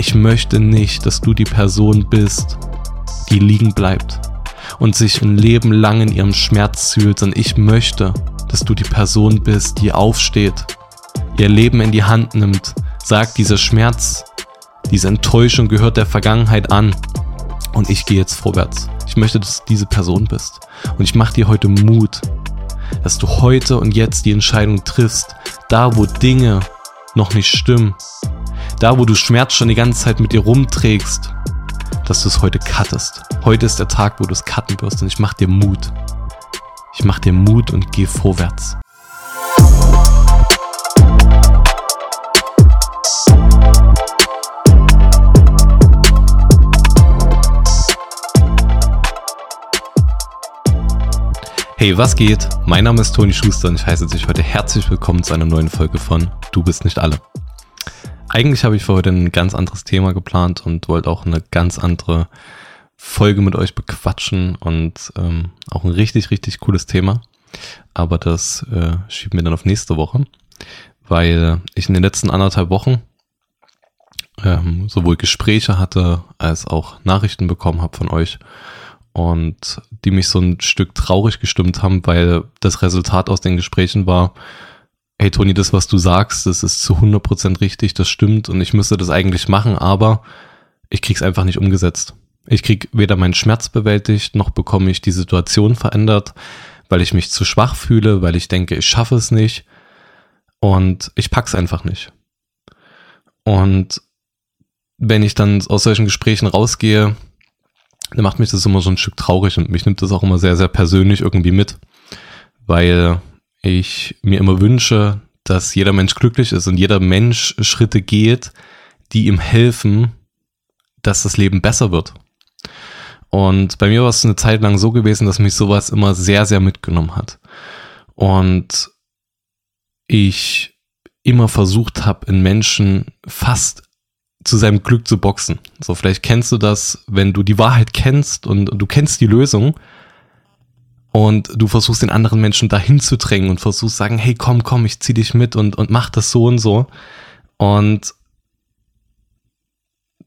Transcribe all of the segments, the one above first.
Ich möchte nicht, dass du die Person bist, die liegen bleibt und sich ein Leben lang in ihrem Schmerz fühlt, sondern ich möchte, dass du die Person bist, die aufsteht, ihr Leben in die Hand nimmt, sagt, dieser Schmerz, diese Enttäuschung gehört der Vergangenheit an und ich gehe jetzt vorwärts. Ich möchte, dass du diese Person bist. Und ich mache dir heute Mut, dass du heute und jetzt die Entscheidung triffst, da wo Dinge noch nicht stimmen, da wo du Schmerz schon die ganze Zeit mit dir rumträgst, dass du es heute cuttest. Heute ist der Tag, wo du es cutten wirst und ich mach dir Mut. Ich mach dir Mut und geh vorwärts. Hey, was geht? Mein Name ist Toni Schuster und ich heiße dich heute herzlich willkommen zu einer neuen Folge von Du bist nicht alle. Eigentlich habe ich für heute ein ganz anderes Thema geplant und wollte auch eine ganz andere Folge mit euch bequatschen und ähm, auch ein richtig, richtig cooles Thema. Aber das äh, schieben wir dann auf nächste Woche, weil ich in den letzten anderthalb Wochen ähm, sowohl Gespräche hatte als auch Nachrichten bekommen habe von euch und die mich so ein Stück traurig gestimmt haben, weil das Resultat aus den Gesprächen war, hey Toni, das, was du sagst, das ist zu 100% richtig, das stimmt und ich müsste das eigentlich machen, aber ich krieg's einfach nicht umgesetzt. Ich krieg weder meinen Schmerz bewältigt, noch bekomme ich die Situation verändert, weil ich mich zu schwach fühle, weil ich denke, ich schaffe es nicht und ich pack's einfach nicht. Und wenn ich dann aus solchen Gesprächen rausgehe, dann macht mich das immer so ein Stück traurig und mich nimmt das auch immer sehr, sehr persönlich irgendwie mit, weil ich mir immer wünsche, dass jeder Mensch glücklich ist und jeder Mensch Schritte geht, die ihm helfen, dass das Leben besser wird. Und bei mir war es eine Zeit lang so gewesen, dass mich sowas immer sehr, sehr mitgenommen hat. Und ich immer versucht habe, in Menschen fast zu seinem Glück zu boxen. So, vielleicht kennst du das, wenn du die Wahrheit kennst und du kennst die Lösung, und du versuchst den anderen Menschen dahin zu drängen und versuchst sagen, hey, komm, komm, ich zieh dich mit und, und mach das so und so. Und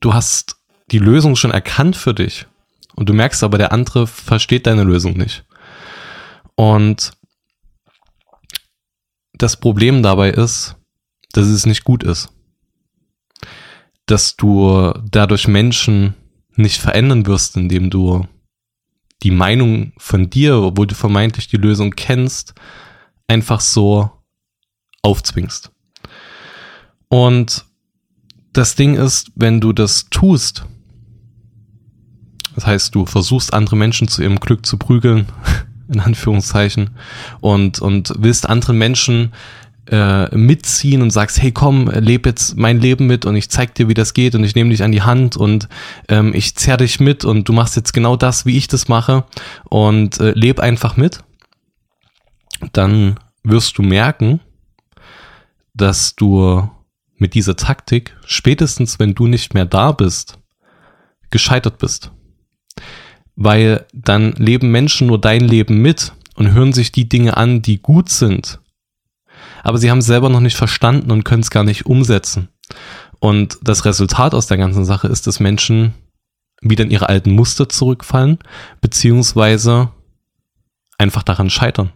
du hast die Lösung schon erkannt für dich. Und du merkst aber, der andere versteht deine Lösung nicht. Und das Problem dabei ist, dass es nicht gut ist. Dass du dadurch Menschen nicht verändern wirst, indem du die Meinung von dir, obwohl du vermeintlich die Lösung kennst, einfach so aufzwingst. Und das Ding ist, wenn du das tust, das heißt, du versuchst andere Menschen zu ihrem Glück zu prügeln, in Anführungszeichen, und, und willst anderen Menschen äh, mitziehen und sagst, hey komm, leb jetzt mein Leben mit und ich zeig dir, wie das geht und ich nehme dich an die Hand und ähm, ich zerr dich mit und du machst jetzt genau das, wie ich das mache und äh, leb einfach mit, dann wirst du merken, dass du mit dieser Taktik, spätestens wenn du nicht mehr da bist, gescheitert bist. Weil dann leben Menschen nur dein Leben mit und hören sich die Dinge an, die gut sind aber sie haben es selber noch nicht verstanden und können es gar nicht umsetzen. Und das Resultat aus der ganzen Sache ist, dass Menschen wieder in ihre alten Muster zurückfallen, beziehungsweise einfach daran scheitern.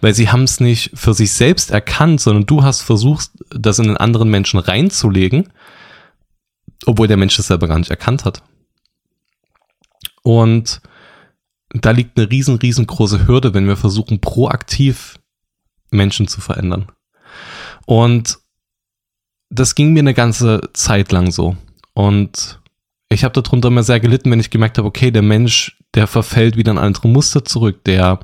Weil sie haben es nicht für sich selbst erkannt, sondern du hast versucht, das in den anderen Menschen reinzulegen, obwohl der Mensch es selber gar nicht erkannt hat. Und da liegt eine riesen, riesengroße Hürde, wenn wir versuchen, proaktiv Menschen zu verändern. Und das ging mir eine ganze Zeit lang so. Und ich habe darunter immer sehr gelitten, wenn ich gemerkt habe, okay, der Mensch, der verfällt wieder in andere Muster zurück, der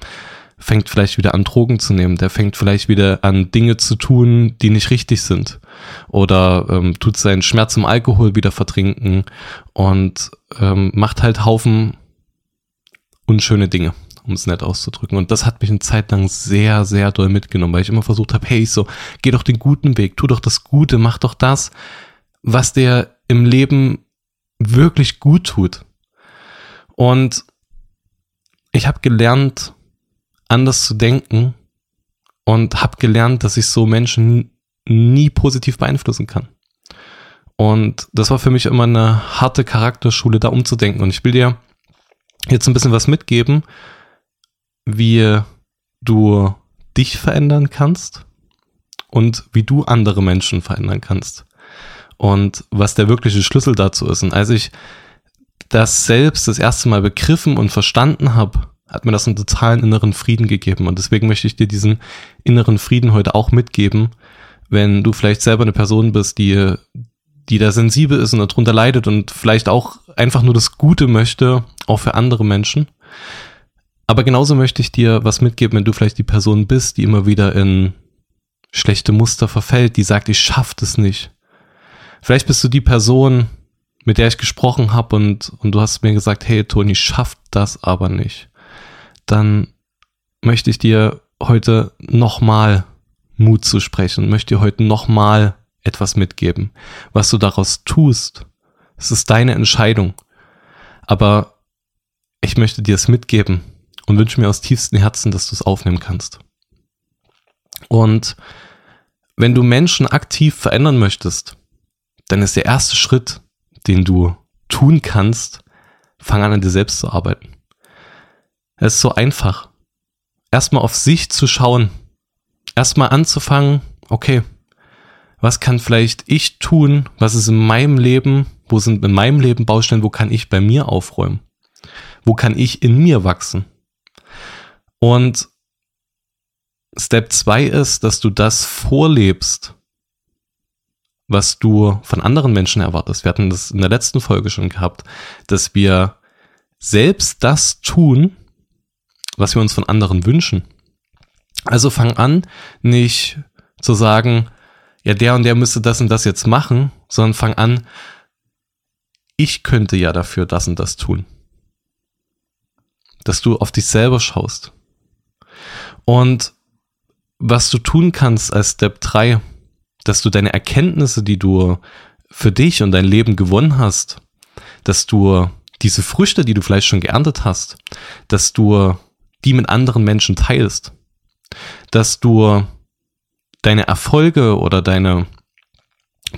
fängt vielleicht wieder an, Drogen zu nehmen, der fängt vielleicht wieder an, Dinge zu tun, die nicht richtig sind. Oder ähm, tut seinen Schmerz im Alkohol wieder vertrinken und ähm, macht halt Haufen unschöne Dinge um es nett auszudrücken. Und das hat mich eine Zeit lang sehr, sehr doll mitgenommen, weil ich immer versucht habe, hey, so, geh doch den guten Weg, tu doch das Gute, mach doch das, was dir im Leben wirklich gut tut. Und ich habe gelernt, anders zu denken und habe gelernt, dass ich so Menschen nie positiv beeinflussen kann. Und das war für mich immer eine harte Charakterschule, da umzudenken. Und ich will dir jetzt ein bisschen was mitgeben, wie du dich verändern kannst und wie du andere Menschen verändern kannst. Und was der wirkliche Schlüssel dazu ist. Und als ich das selbst das erste Mal begriffen und verstanden habe, hat mir das einen totalen inneren Frieden gegeben. Und deswegen möchte ich dir diesen inneren Frieden heute auch mitgeben, wenn du vielleicht selber eine Person bist, die, die da sensibel ist und darunter leidet und vielleicht auch einfach nur das Gute möchte, auch für andere Menschen. Aber genauso möchte ich dir was mitgeben, wenn du vielleicht die Person bist, die immer wieder in schlechte Muster verfällt, die sagt, ich schaff das nicht. Vielleicht bist du die Person, mit der ich gesprochen habe und, und du hast mir gesagt, hey Toni, schafft das aber nicht. Dann möchte ich dir heute nochmal Mut zu sprechen, möchte dir heute nochmal etwas mitgeben. Was du daraus tust, es ist deine Entscheidung. Aber ich möchte dir es mitgeben und wünsche mir aus tiefstem Herzen, dass du es aufnehmen kannst. Und wenn du Menschen aktiv verändern möchtest, dann ist der erste Schritt, den du tun kannst, fang an, an dir selbst zu arbeiten. Es ist so einfach. Erstmal auf sich zu schauen. Erstmal anzufangen, okay, was kann vielleicht ich tun? Was ist in meinem Leben? Wo sind in meinem Leben Baustellen? Wo kann ich bei mir aufräumen? Wo kann ich in mir wachsen? Und Step 2 ist, dass du das vorlebst, was du von anderen Menschen erwartest. Wir hatten das in der letzten Folge schon gehabt, dass wir selbst das tun, was wir uns von anderen wünschen. Also fang an, nicht zu sagen, ja, der und der müsste das und das jetzt machen, sondern fang an, ich könnte ja dafür das und das tun. Dass du auf dich selber schaust. Und was du tun kannst als Step 3, dass du deine Erkenntnisse, die du für dich und dein Leben gewonnen hast, dass du diese Früchte, die du vielleicht schon geerntet hast, dass du die mit anderen Menschen teilst, dass du deine Erfolge oder deine,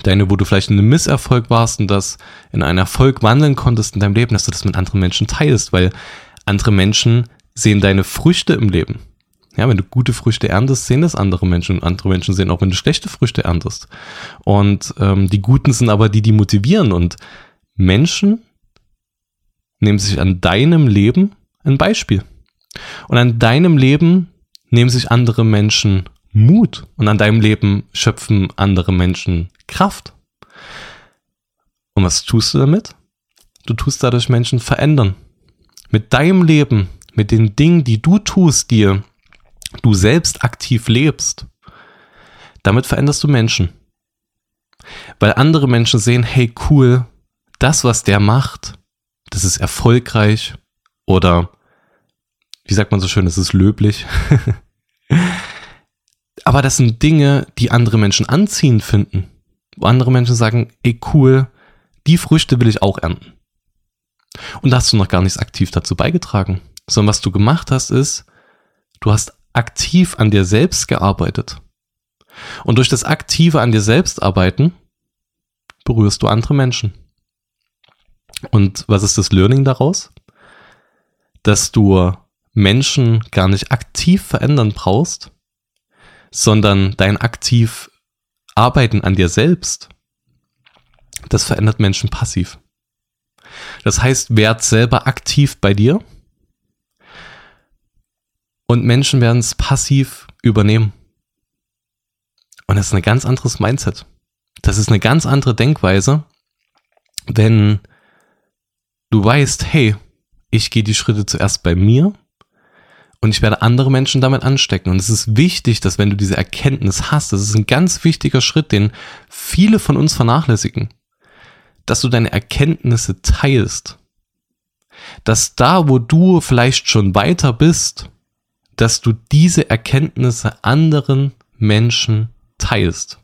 deine, wo du vielleicht in einem Misserfolg warst und das in einen Erfolg wandeln konntest in deinem Leben, dass du das mit anderen Menschen teilst, weil andere Menschen sehen deine Früchte im Leben. Ja, wenn du gute Früchte erntest, sehen das andere Menschen und andere Menschen sehen auch, wenn du schlechte Früchte erntest. Und ähm, die Guten sind aber die, die motivieren und Menschen nehmen sich an deinem Leben ein Beispiel. Und an deinem Leben nehmen sich andere Menschen Mut und an deinem Leben schöpfen andere Menschen Kraft. Und was tust du damit? Du tust dadurch Menschen verändern. Mit deinem Leben, mit den Dingen, die du tust, die du selbst aktiv lebst, damit veränderst du Menschen. Weil andere Menschen sehen, hey cool, das, was der macht, das ist erfolgreich oder wie sagt man so schön, es ist löblich. Aber das sind Dinge, die andere Menschen anziehend finden. Wo andere Menschen sagen, ey cool, die Früchte will ich auch ernten. Und da hast du noch gar nichts aktiv dazu beigetragen. Sondern was du gemacht hast, ist, du hast aktiv an dir selbst gearbeitet. Und durch das aktive an dir selbst arbeiten, berührst du andere Menschen. Und was ist das Learning daraus? Dass du Menschen gar nicht aktiv verändern brauchst, sondern dein aktiv Arbeiten an dir selbst, das verändert Menschen passiv. Das heißt, werd selber aktiv bei dir und Menschen werden es passiv übernehmen. Und das ist ein ganz anderes Mindset. Das ist eine ganz andere Denkweise, wenn du weißt, hey, ich gehe die Schritte zuerst bei mir und ich werde andere Menschen damit anstecken. Und es ist wichtig, dass wenn du diese Erkenntnis hast, das ist ein ganz wichtiger Schritt, den viele von uns vernachlässigen, dass du deine Erkenntnisse teilst. Dass da, wo du vielleicht schon weiter bist, dass du diese Erkenntnisse anderen Menschen teilst.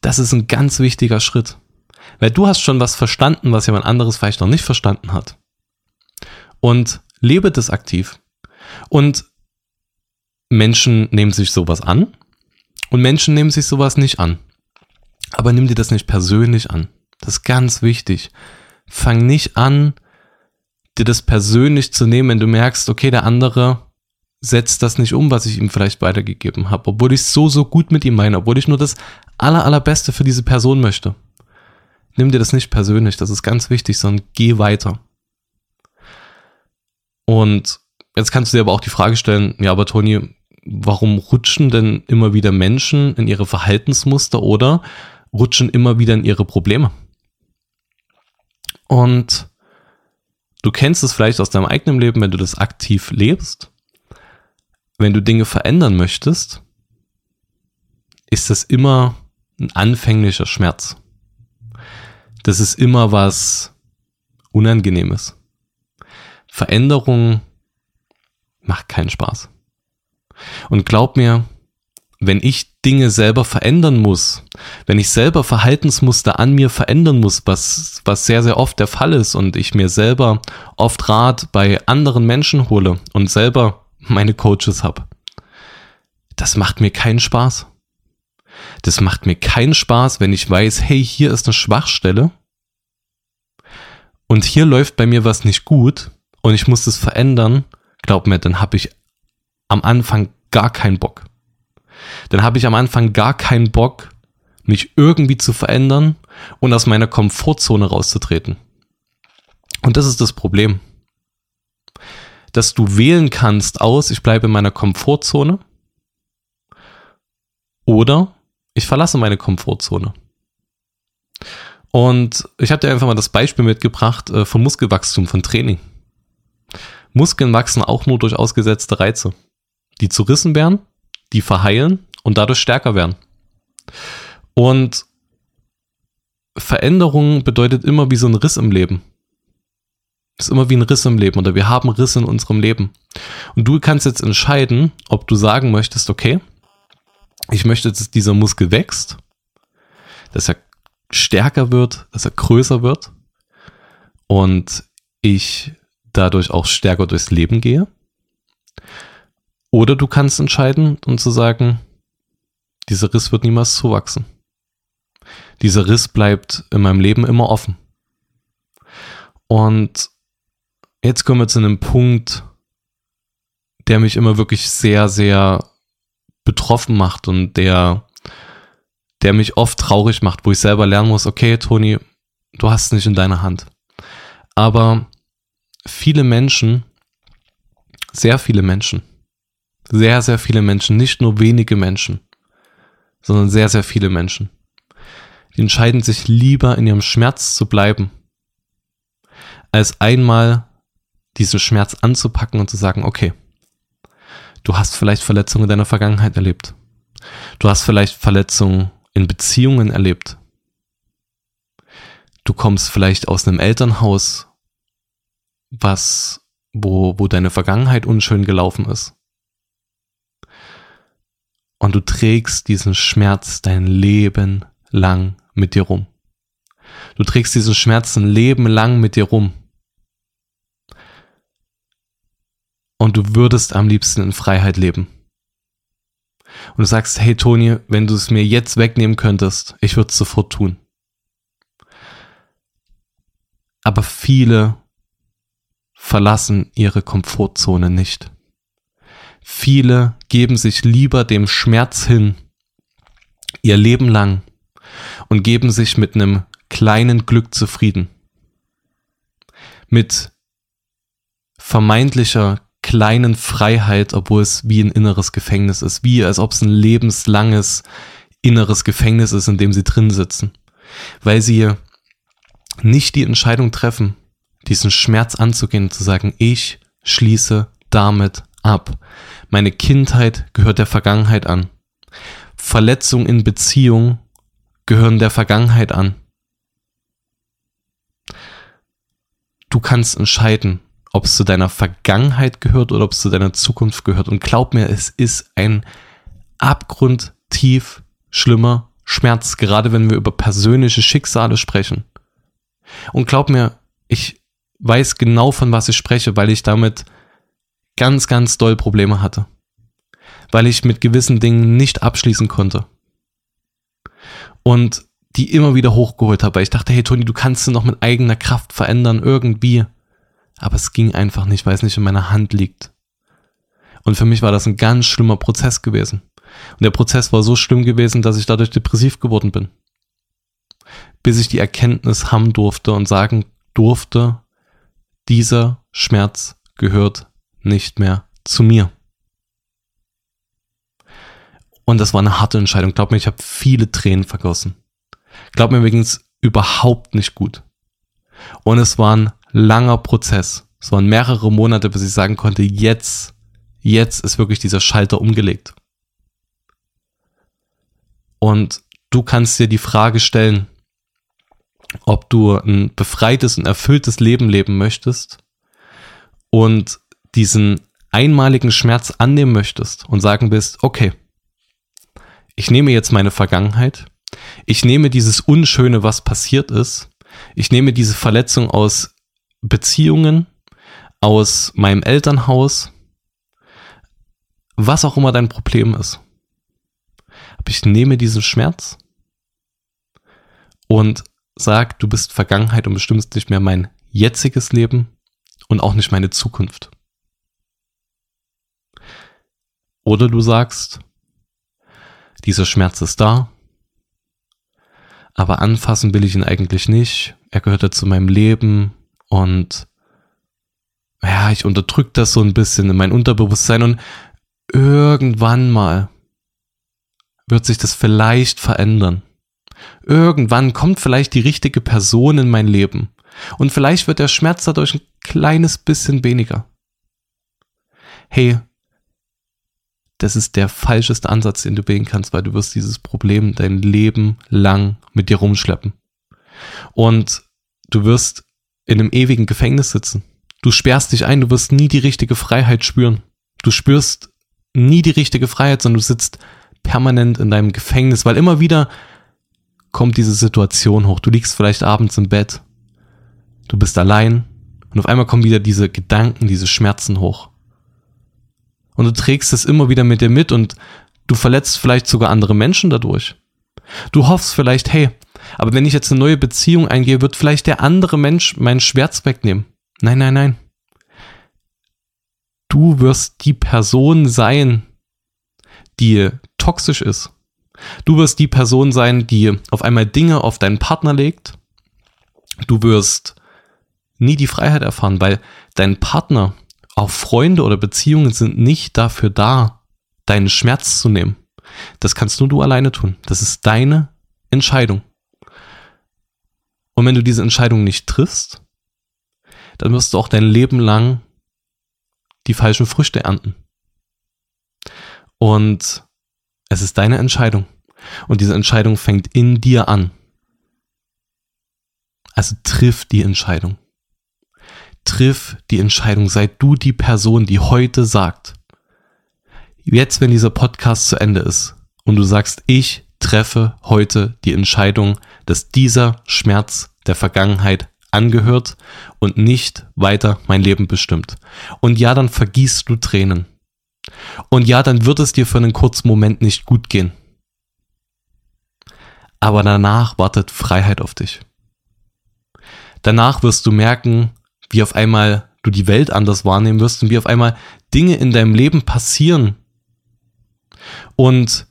Das ist ein ganz wichtiger Schritt. Weil du hast schon was verstanden, was jemand anderes vielleicht noch nicht verstanden hat. Und lebe das aktiv. Und Menschen nehmen sich sowas an und Menschen nehmen sich sowas nicht an. Aber nimm dir das nicht persönlich an. Das ist ganz wichtig. Fang nicht an, dir das persönlich zu nehmen, wenn du merkst, okay, der andere setzt das nicht um, was ich ihm vielleicht weitergegeben habe, obwohl ich so, so gut mit ihm meine, obwohl ich nur das aller, allerbeste für diese Person möchte. Nimm dir das nicht persönlich, das ist ganz wichtig, sondern geh weiter. Und jetzt kannst du dir aber auch die Frage stellen, ja, aber Toni, warum rutschen denn immer wieder Menschen in ihre Verhaltensmuster oder rutschen immer wieder in ihre Probleme? Und du kennst es vielleicht aus deinem eigenen Leben, wenn du das aktiv lebst. Wenn du Dinge verändern möchtest, ist das immer ein anfänglicher Schmerz. Das ist immer was Unangenehmes. Veränderung macht keinen Spaß. Und glaub mir, wenn ich Dinge selber verändern muss, wenn ich selber Verhaltensmuster an mir verändern muss, was, was sehr, sehr oft der Fall ist und ich mir selber oft Rat bei anderen Menschen hole und selber meine Coaches habe, das macht mir keinen Spaß. Das macht mir keinen Spaß, wenn ich weiß, hey, hier ist eine Schwachstelle und hier läuft bei mir was nicht gut und ich muss das verändern. Glaub mir, dann habe ich am Anfang gar keinen Bock. Dann habe ich am Anfang gar keinen Bock, mich irgendwie zu verändern und aus meiner Komfortzone rauszutreten. Und das ist das Problem. Dass du wählen kannst aus, ich bleibe in meiner Komfortzone oder ich verlasse meine Komfortzone. Und ich habe dir einfach mal das Beispiel mitgebracht äh, von Muskelwachstum, von Training. Muskeln wachsen auch nur durch ausgesetzte Reize, die zu Rissen werden, die verheilen und dadurch stärker werden. Und Veränderung bedeutet immer wie so ein Riss im Leben. Ist immer wie ein Riss im Leben oder wir haben Risse in unserem Leben. Und du kannst jetzt entscheiden, ob du sagen möchtest, okay, ich möchte, dass dieser Muskel wächst, dass er stärker wird, dass er größer wird und ich dadurch auch stärker durchs Leben gehe. Oder du kannst entscheiden und zu sagen, dieser Riss wird niemals zuwachsen. Dieser Riss bleibt in meinem Leben immer offen. Und jetzt kommen wir zu einem Punkt, der mich immer wirklich sehr, sehr betroffen macht und der, der mich oft traurig macht, wo ich selber lernen muss, okay, Toni, du hast es nicht in deiner Hand. Aber viele Menschen, sehr viele Menschen, sehr, sehr viele Menschen, nicht nur wenige Menschen, sondern sehr, sehr viele Menschen, die entscheiden sich lieber in ihrem Schmerz zu bleiben, als einmal diesen Schmerz anzupacken und zu sagen, okay, Du hast vielleicht Verletzungen in deiner Vergangenheit erlebt. Du hast vielleicht Verletzungen in Beziehungen erlebt. Du kommst vielleicht aus einem Elternhaus, was, wo, wo deine Vergangenheit unschön gelaufen ist. Und du trägst diesen Schmerz dein Leben lang mit dir rum. Du trägst diesen Schmerz ein Leben lang mit dir rum. Und du würdest am liebsten in Freiheit leben. Und du sagst, hey Toni, wenn du es mir jetzt wegnehmen könntest, ich würde es sofort tun. Aber viele verlassen ihre Komfortzone nicht. Viele geben sich lieber dem Schmerz hin, ihr Leben lang, und geben sich mit einem kleinen Glück zufrieden. Mit vermeintlicher kleinen Freiheit, obwohl es wie ein inneres Gefängnis ist, wie als ob es ein lebenslanges inneres Gefängnis ist, in dem sie drin sitzen, weil sie nicht die Entscheidung treffen, diesen Schmerz anzugehen und zu sagen, ich schließe damit ab. Meine Kindheit gehört der Vergangenheit an. Verletzungen in Beziehung gehören der Vergangenheit an. Du kannst entscheiden, ob es zu deiner Vergangenheit gehört oder ob es zu deiner Zukunft gehört. Und glaub mir, es ist ein abgrundtief schlimmer Schmerz, gerade wenn wir über persönliche Schicksale sprechen. Und glaub mir, ich weiß genau, von was ich spreche, weil ich damit ganz, ganz doll Probleme hatte. Weil ich mit gewissen Dingen nicht abschließen konnte. Und die immer wieder hochgeholt habe, weil ich dachte, hey Toni, du kannst sie noch mit eigener Kraft verändern, irgendwie. Aber es ging einfach nicht, weil es nicht in meiner Hand liegt. Und für mich war das ein ganz schlimmer Prozess gewesen. Und der Prozess war so schlimm gewesen, dass ich dadurch depressiv geworden bin. Bis ich die Erkenntnis haben durfte und sagen durfte, dieser Schmerz gehört nicht mehr zu mir. Und das war eine harte Entscheidung. Glaub mir, ich habe viele Tränen vergossen. Glaub mir übrigens überhaupt nicht gut. Und es war ein langer Prozess. Es waren mehrere Monate, bis ich sagen konnte, jetzt, jetzt ist wirklich dieser Schalter umgelegt. Und du kannst dir die Frage stellen, ob du ein befreites und erfülltes Leben leben möchtest und diesen einmaligen Schmerz annehmen möchtest und sagen bist, okay, ich nehme jetzt meine Vergangenheit, ich nehme dieses Unschöne, was passiert ist, ich nehme diese Verletzung aus Beziehungen, aus meinem Elternhaus, was auch immer dein Problem ist. Aber ich nehme diesen Schmerz und sag, du bist Vergangenheit und bestimmst nicht mehr mein jetziges Leben und auch nicht meine Zukunft. Oder du sagst, dieser Schmerz ist da, aber anfassen will ich ihn eigentlich nicht. Er gehört ja zu meinem Leben und ja, ich unterdrück das so ein bisschen in mein Unterbewusstsein und irgendwann mal wird sich das vielleicht verändern. Irgendwann kommt vielleicht die richtige Person in mein Leben und vielleicht wird der Schmerz dadurch ein kleines bisschen weniger. Hey, das ist der falscheste Ansatz, den du wählen kannst, weil du wirst dieses Problem dein Leben lang mit dir rumschleppen. Und du wirst in einem ewigen Gefängnis sitzen. Du sperrst dich ein, du wirst nie die richtige Freiheit spüren. Du spürst nie die richtige Freiheit, sondern du sitzt permanent in deinem Gefängnis, weil immer wieder kommt diese Situation hoch. Du liegst vielleicht abends im Bett, du bist allein und auf einmal kommen wieder diese Gedanken, diese Schmerzen hoch. Und du trägst es immer wieder mit dir mit und du verletzt vielleicht sogar andere Menschen dadurch. Du hoffst vielleicht, hey, aber wenn ich jetzt eine neue Beziehung eingehe, wird vielleicht der andere Mensch meinen Schmerz wegnehmen. Nein, nein, nein. Du wirst die Person sein, die toxisch ist. Du wirst die Person sein, die auf einmal Dinge auf deinen Partner legt. Du wirst nie die Freiheit erfahren, weil dein Partner auch Freunde oder Beziehungen sind nicht dafür da, deinen Schmerz zu nehmen. Das kannst nur du alleine tun. Das ist deine Entscheidung. Und wenn du diese Entscheidung nicht triffst, dann wirst du auch dein Leben lang die falschen Früchte ernten. Und es ist deine Entscheidung. Und diese Entscheidung fängt in dir an. Also triff die Entscheidung triff die Entscheidung, sei du die Person, die heute sagt, jetzt, wenn dieser Podcast zu Ende ist und du sagst, ich treffe heute die Entscheidung, dass dieser Schmerz der Vergangenheit angehört und nicht weiter mein Leben bestimmt. Und ja, dann vergießt du Tränen. Und ja, dann wird es dir für einen kurzen Moment nicht gut gehen. Aber danach wartet Freiheit auf dich. Danach wirst du merken, wie auf einmal du die Welt anders wahrnehmen wirst und wie auf einmal Dinge in deinem Leben passieren und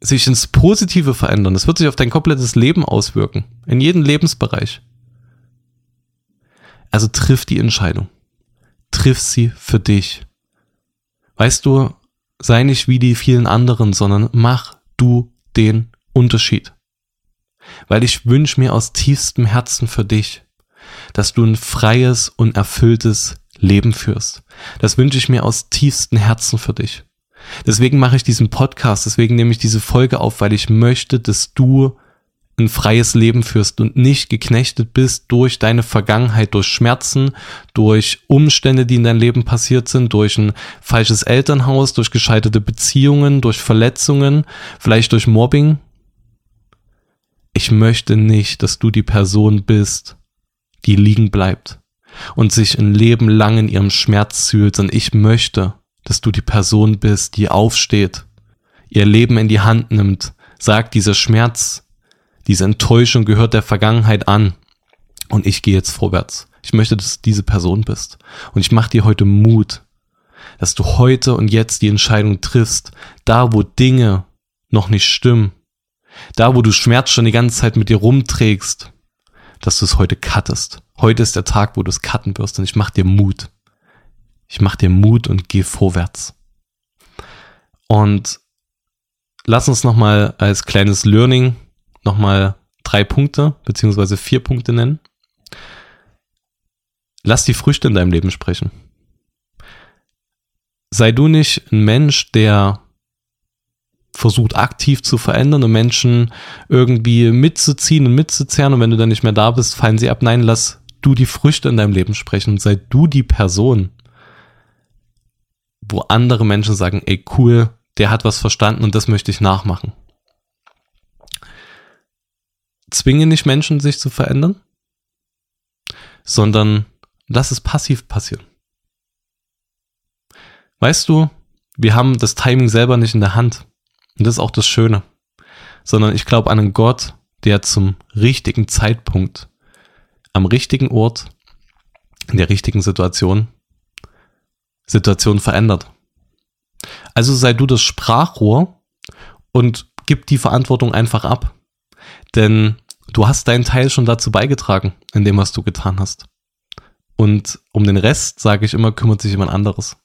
sich ins Positive verändern. Das wird sich auf dein komplettes Leben auswirken, in jedem Lebensbereich. Also triff die Entscheidung. Triff sie für dich. Weißt du, sei nicht wie die vielen anderen, sondern mach du den Unterschied. Weil ich wünsche mir aus tiefstem Herzen für dich, dass du ein freies und erfülltes Leben führst. Das wünsche ich mir aus tiefstem Herzen für dich. Deswegen mache ich diesen Podcast, deswegen nehme ich diese Folge auf, weil ich möchte, dass du ein freies Leben führst und nicht geknechtet bist durch deine Vergangenheit, durch Schmerzen, durch Umstände, die in deinem Leben passiert sind, durch ein falsches Elternhaus, durch gescheiterte Beziehungen, durch Verletzungen, vielleicht durch Mobbing. Ich möchte nicht, dass du die Person bist, die liegen bleibt und sich ein Leben lang in ihrem Schmerz zühlt, sondern ich möchte, dass du die Person bist, die aufsteht, ihr Leben in die Hand nimmt, sagt, dieser Schmerz, Diese Enttäuschung gehört der Vergangenheit an. Und ich gehe jetzt vorwärts. Ich möchte, dass du diese Person bist. Und ich mache dir heute Mut, dass du heute und jetzt die Entscheidung triffst, da wo Dinge noch nicht stimmen, da wo du Schmerz schon die ganze Zeit mit dir rumträgst, dass du es heute cuttest. Heute ist der Tag, wo du es cutten wirst und ich mach dir Mut. Ich mach dir Mut und geh vorwärts. Und lass uns nochmal als kleines Learning nochmal drei Punkte beziehungsweise vier Punkte nennen. Lass die Früchte in deinem Leben sprechen. Sei du nicht ein Mensch, der versucht aktiv zu verändern und Menschen irgendwie mitzuziehen und mitzuzerren und wenn du dann nicht mehr da bist, fallen sie ab. Nein, lass du die Früchte in deinem Leben sprechen und sei du die Person, wo andere Menschen sagen, ey cool, der hat was verstanden und das möchte ich nachmachen. Zwinge nicht Menschen, sich zu verändern, sondern lass es passiv passieren. Weißt du, wir haben das Timing selber nicht in der Hand. Und das ist auch das Schöne. Sondern ich glaube an einen Gott, der zum richtigen Zeitpunkt, am richtigen Ort, in der richtigen Situation, Situation verändert. Also sei du das Sprachrohr und gib die Verantwortung einfach ab. Denn du hast deinen Teil schon dazu beigetragen, in dem, was du getan hast. Und um den Rest, sage ich immer, kümmert sich jemand anderes.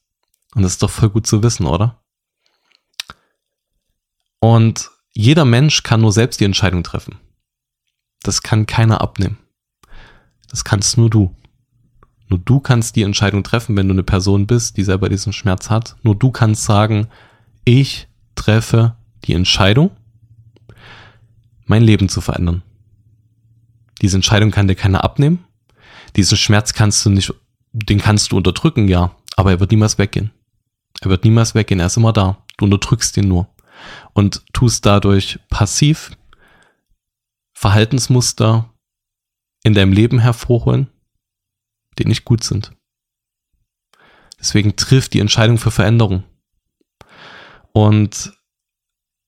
Und das ist doch voll gut zu wissen, oder? Und jeder Mensch kann nur selbst die Entscheidung treffen. Das kann keiner abnehmen. Das kannst nur du. Nur du kannst die Entscheidung treffen, wenn du eine Person bist, die selber diesen Schmerz hat. Nur du kannst sagen, ich treffe die Entscheidung, mein Leben zu verändern. Diese Entscheidung kann dir keiner abnehmen. Diesen Schmerz kannst du nicht, den kannst du unterdrücken, ja, aber er wird niemals weggehen. Er wird niemals weggehen, er ist immer da. Du unterdrückst ihn nur und tust dadurch passiv Verhaltensmuster in deinem Leben hervorholen, die nicht gut sind. Deswegen trifft die Entscheidung für Veränderung. Und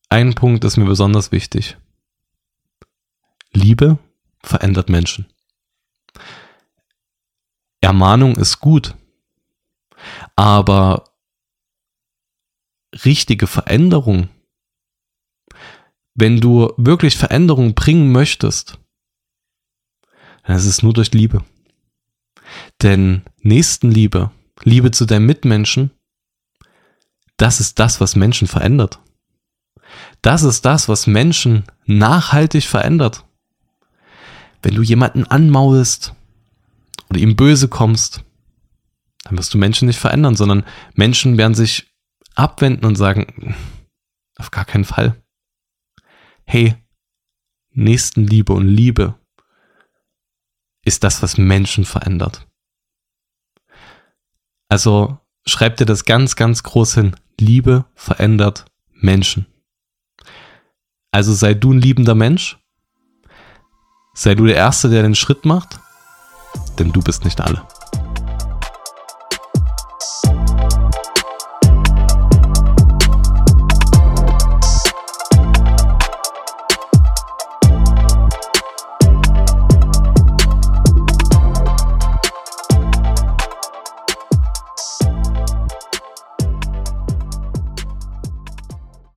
ein Punkt ist mir besonders wichtig. Liebe verändert Menschen. Ermahnung ist gut, aber richtige Veränderung, wenn du wirklich Veränderung bringen möchtest, dann ist es nur durch Liebe. Denn Nächstenliebe, Liebe zu deinem Mitmenschen, das ist das, was Menschen verändert. Das ist das, was Menschen nachhaltig verändert. Wenn du jemanden anmaulst oder ihm böse kommst, dann wirst du Menschen nicht verändern, sondern Menschen werden sich abwenden und sagen, auf gar keinen Fall. Hey, Nächstenliebe und Liebe ist das, was Menschen verändert. Also schreib dir das ganz, ganz groß hin. Liebe verändert Menschen. Also sei du ein liebender Mensch. Sei du der Erste, der den Schritt macht. Denn du bist nicht alle.